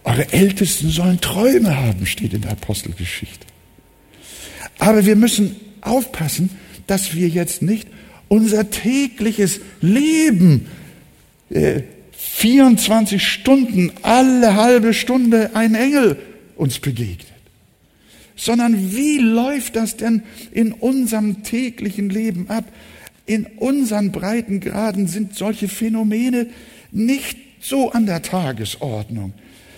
Eure Ältesten sollen Träume haben, steht in der Apostelgeschichte. Aber wir müssen aufpassen, dass wir jetzt nicht unser tägliches Leben äh, 24 Stunden, alle halbe Stunde ein Engel uns begegnet. Sondern wie läuft das denn in unserem täglichen Leben ab? In unseren Breitengraden sind solche Phänomene nicht so an der Tagesordnung.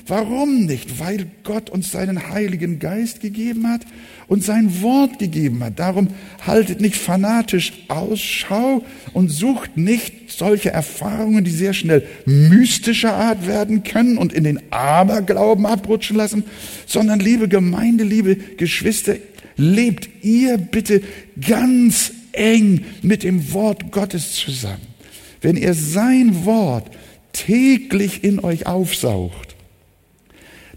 Warum nicht? Weil Gott uns seinen Heiligen Geist gegeben hat und sein Wort gegeben hat. Darum haltet nicht fanatisch Ausschau und sucht nicht solche Erfahrungen, die sehr schnell mystischer Art werden können und in den Aberglauben abrutschen lassen, sondern liebe Gemeinde, liebe Geschwister, lebt ihr bitte ganz eng mit dem Wort Gottes zusammen. Wenn ihr sein Wort täglich in euch aufsaugt,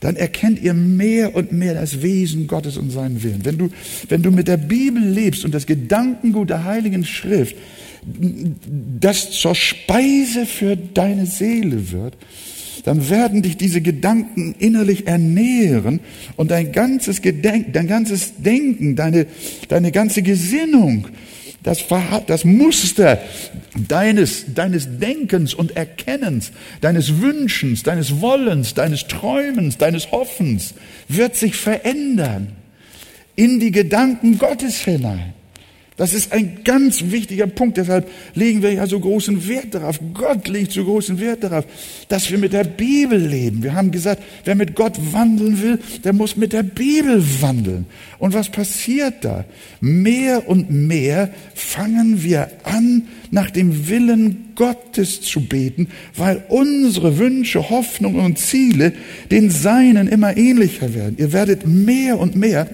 dann erkennt ihr mehr und mehr das Wesen Gottes und seinen Willen. Wenn du, wenn du mit der Bibel lebst und das Gedankengut der Heiligen Schrift, das zur Speise für deine Seele wird, dann werden dich diese Gedanken innerlich ernähren und dein ganzes Gedenken, dein ganzes Denken, deine, deine ganze Gesinnung das, das Muster deines, deines Denkens und Erkennens, deines Wünschens, deines Wollens, deines Träumens, deines Hoffens wird sich verändern in die Gedanken Gottes hinein. Das ist ein ganz wichtiger Punkt. Deshalb legen wir ja so großen Wert darauf. Gott legt so großen Wert darauf, dass wir mit der Bibel leben. Wir haben gesagt, wer mit Gott wandeln will, der muss mit der Bibel wandeln. Und was passiert da? Mehr und mehr fangen wir an, nach dem Willen Gottes zu beten, weil unsere Wünsche, Hoffnungen und Ziele den Seinen immer ähnlicher werden. Ihr werdet mehr und mehr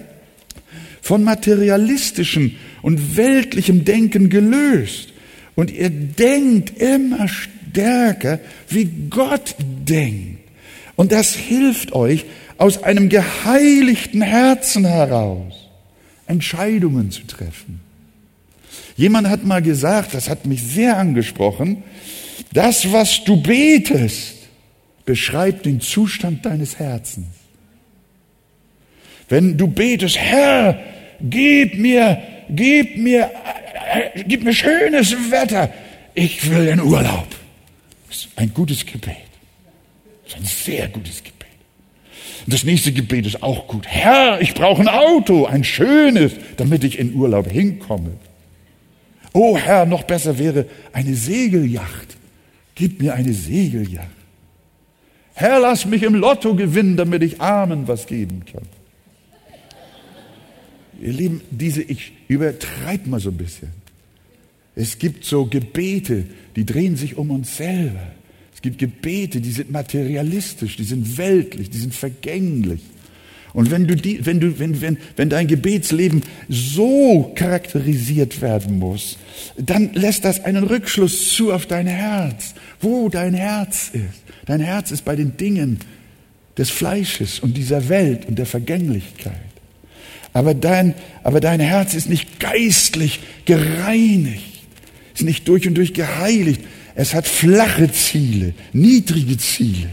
von materialistischen und weltlichem Denken gelöst. Und ihr denkt immer stärker, wie Gott denkt. Und das hilft euch, aus einem geheiligten Herzen heraus Entscheidungen zu treffen. Jemand hat mal gesagt, das hat mich sehr angesprochen, das, was du betest, beschreibt den Zustand deines Herzens. Wenn du betest, Herr, gib mir gib mir, äh, gib mir schönes Wetter. Ich will in Urlaub. Das ist ein gutes Gebet. Das ist ein sehr gutes Gebet. Und das nächste Gebet ist auch gut. Herr, ich brauche ein Auto, ein schönes, damit ich in Urlaub hinkomme. Oh Herr, noch besser wäre eine Segelyacht. Gib mir eine Segelyacht. Herr, lass mich im Lotto gewinnen, damit ich Armen was geben kann. Ihr Lieben, diese, ich übertreibe mal so ein bisschen. Es gibt so Gebete, die drehen sich um uns selber. Es gibt Gebete, die sind materialistisch, die sind weltlich, die sind vergänglich. Und wenn du die, wenn du, wenn, wenn, wenn dein Gebetsleben so charakterisiert werden muss, dann lässt das einen Rückschluss zu auf dein Herz, wo dein Herz ist. Dein Herz ist bei den Dingen des Fleisches und dieser Welt und der Vergänglichkeit. Aber dein, aber dein Herz ist nicht geistlich gereinigt, ist nicht durch und durch geheiligt. Es hat flache Ziele, niedrige Ziele.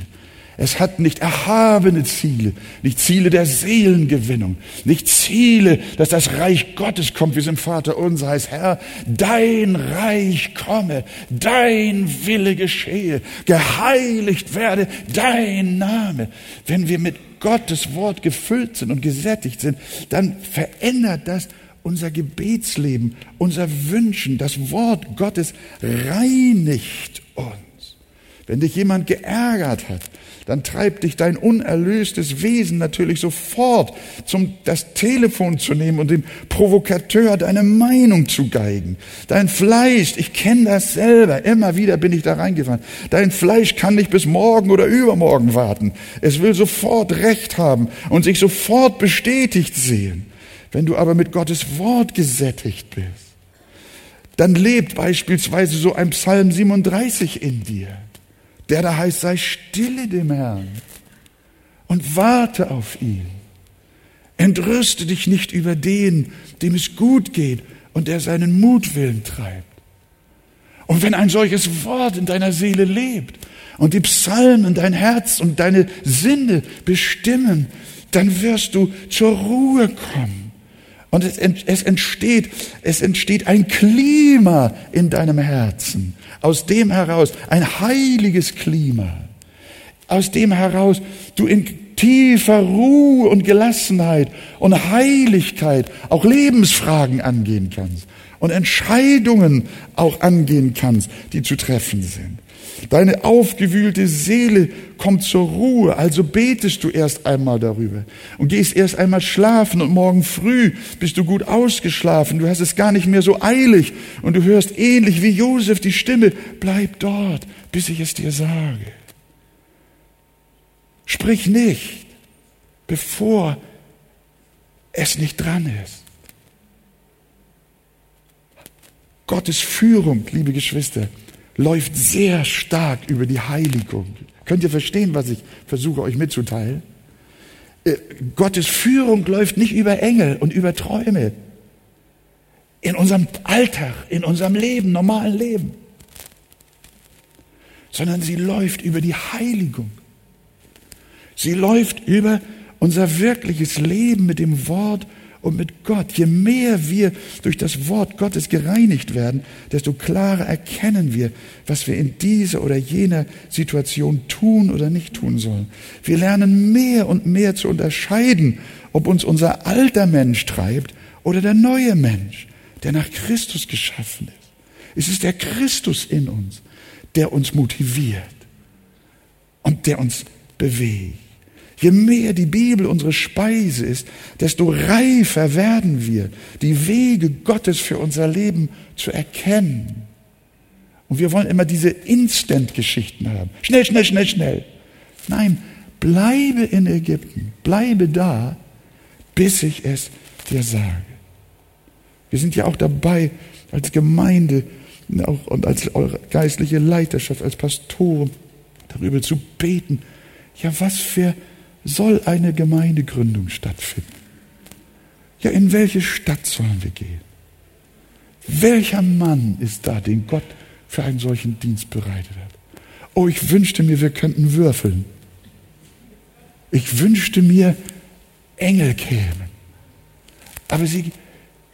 Es hat nicht erhabene Ziele, nicht Ziele der Seelengewinnung, nicht Ziele, dass das Reich Gottes kommt, wie es im Vater unser heißt, Herr, dein Reich komme, dein Wille geschehe, geheiligt werde dein Name. Wenn wir mit Gottes Wort gefüllt sind und gesättigt sind, dann verändert das unser Gebetsleben, unser Wünschen. Das Wort Gottes reinigt uns. Wenn dich jemand geärgert hat, dann treibt dich dein unerlöstes Wesen natürlich sofort zum das Telefon zu nehmen und dem Provokateur deine Meinung zu geigen. Dein Fleisch, ich kenne das selber, immer wieder bin ich da reingefahren. Dein Fleisch kann nicht bis morgen oder übermorgen warten. Es will sofort Recht haben und sich sofort bestätigt sehen. Wenn du aber mit Gottes Wort gesättigt bist, dann lebt beispielsweise so ein Psalm 37 in dir der da heißt, sei stille dem Herrn und warte auf ihn. Entrüste dich nicht über den, dem es gut geht und der seinen Mutwillen treibt. Und wenn ein solches Wort in deiner Seele lebt und die Psalmen dein Herz und deine Sinne bestimmen, dann wirst du zur Ruhe kommen und es, entsteht, es entsteht ein Klima in deinem Herzen. Aus dem heraus, ein heiliges Klima. Aus dem heraus du in tiefer Ruhe und Gelassenheit und Heiligkeit auch Lebensfragen angehen kannst und Entscheidungen auch angehen kannst, die zu treffen sind. Deine aufgewühlte Seele kommt zur Ruhe, also betest du erst einmal darüber und gehst erst einmal schlafen und morgen früh bist du gut ausgeschlafen, du hast es gar nicht mehr so eilig und du hörst ähnlich wie Josef die Stimme, bleib dort, bis ich es dir sage. Sprich nicht, bevor es nicht dran ist. Gottes Führung, liebe Geschwister, läuft sehr stark über die Heiligung. Könnt ihr verstehen, was ich versuche euch mitzuteilen? Äh, Gottes Führung läuft nicht über Engel und über Träume. In unserem Alltag, in unserem Leben, normalen Leben. Sondern sie läuft über die Heiligung. Sie läuft über unser wirkliches Leben mit dem Wort und mit Gott. Je mehr wir durch das Wort Gottes gereinigt werden, desto klarer erkennen wir, was wir in dieser oder jener Situation tun oder nicht tun sollen. Wir lernen mehr und mehr zu unterscheiden, ob uns unser alter Mensch treibt oder der neue Mensch, der nach Christus geschaffen ist. Es ist der Christus in uns, der uns motiviert und der uns bewegt. Je mehr die Bibel unsere Speise ist, desto reifer werden wir, die Wege Gottes für unser Leben zu erkennen. Und wir wollen immer diese Instant-Geschichten haben. Schnell, schnell, schnell, schnell. Nein, bleibe in Ägypten, bleibe da, bis ich es dir sage. Wir sind ja auch dabei, als Gemeinde und als geistliche Leiterschaft, als Pastoren, darüber zu beten. Ja, was für soll eine Gemeindegründung stattfinden? Ja, in welche Stadt sollen wir gehen? Welcher Mann ist da, den Gott für einen solchen Dienst bereitet hat? Oh, ich wünschte mir, wir könnten würfeln. Ich wünschte mir, Engel kämen. Aber sie,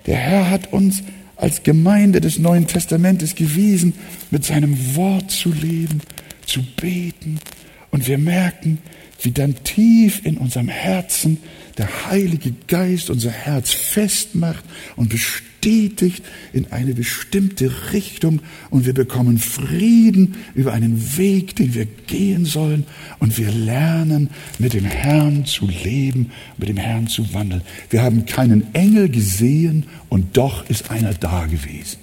der Herr hat uns als Gemeinde des Neuen Testamentes gewiesen, mit seinem Wort zu leben, zu beten. Und wir merken, wie dann tief in unserem Herzen der Heilige Geist unser Herz festmacht und bestätigt in eine bestimmte Richtung und wir bekommen Frieden über einen Weg, den wir gehen sollen und wir lernen mit dem Herrn zu leben, mit dem Herrn zu wandeln. Wir haben keinen Engel gesehen und doch ist einer da gewesen.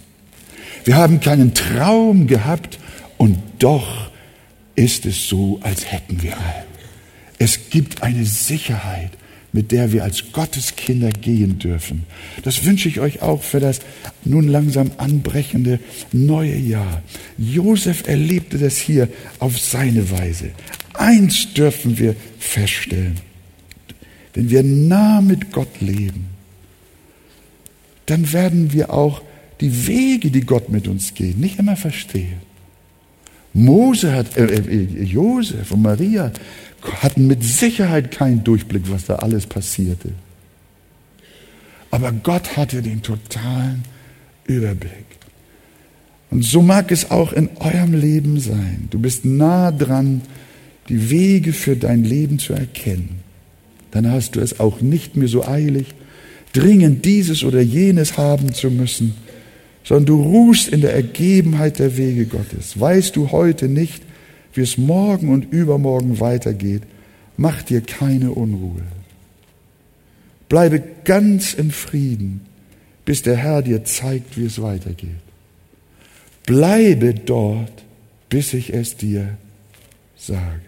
Wir haben keinen Traum gehabt und doch ist es so, als hätten wir einen. Es gibt eine Sicherheit, mit der wir als Gotteskinder gehen dürfen. Das wünsche ich euch auch für das nun langsam anbrechende neue Jahr. Josef erlebte das hier auf seine Weise. Eins dürfen wir feststellen. Wenn wir nah mit Gott leben, dann werden wir auch die Wege, die Gott mit uns geht, nicht immer verstehen. Mose hat, äh, äh, Josef und Maria hatten mit Sicherheit keinen Durchblick, was da alles passierte. Aber Gott hatte den totalen Überblick. Und so mag es auch in eurem Leben sein. Du bist nah dran, die Wege für dein Leben zu erkennen. Dann hast du es auch nicht mehr so eilig, dringend dieses oder jenes haben zu müssen, sondern du ruhst in der Ergebenheit der Wege Gottes. Weißt du heute nicht, wie es morgen und übermorgen weitergeht, mach dir keine Unruhe. Bleibe ganz im Frieden, bis der Herr dir zeigt, wie es weitergeht. Bleibe dort, bis ich es dir sage.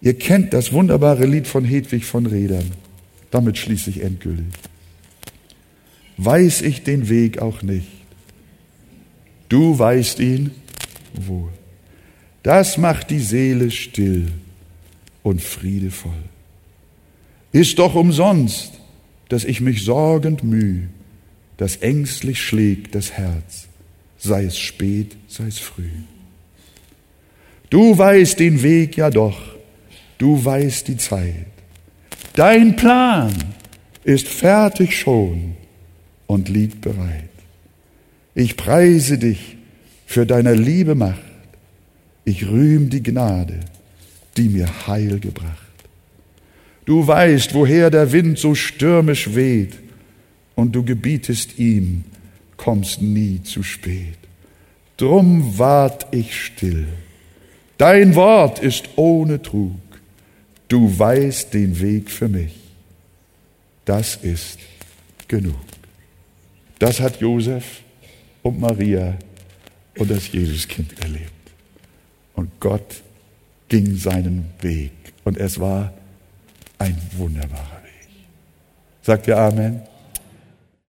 Ihr kennt das wunderbare Lied von Hedwig von Redern. Damit schließe ich endgültig. Weiß ich den Weg auch nicht. Du weißt ihn wohl. Das macht die Seele still und friedevoll. Ist doch umsonst, dass ich mich sorgend müh, dass ängstlich schlägt das Herz, sei es spät, sei es früh. Du weißt den Weg ja doch, du weißt die Zeit. Dein Plan ist fertig schon und liegt bereit. Ich preise dich für deiner Liebe Macht ich rühm die Gnade, die mir Heil gebracht. Du weißt, woher der Wind so stürmisch weht, und du gebietest ihm, kommst nie zu spät. Drum wart ich still. Dein Wort ist ohne Trug. Du weißt den Weg für mich. Das ist genug. Das hat Josef und Maria und das Jesuskind erlebt. Und Gott ging seinen Weg. Und es war ein wunderbarer Weg. Sagt ihr Amen?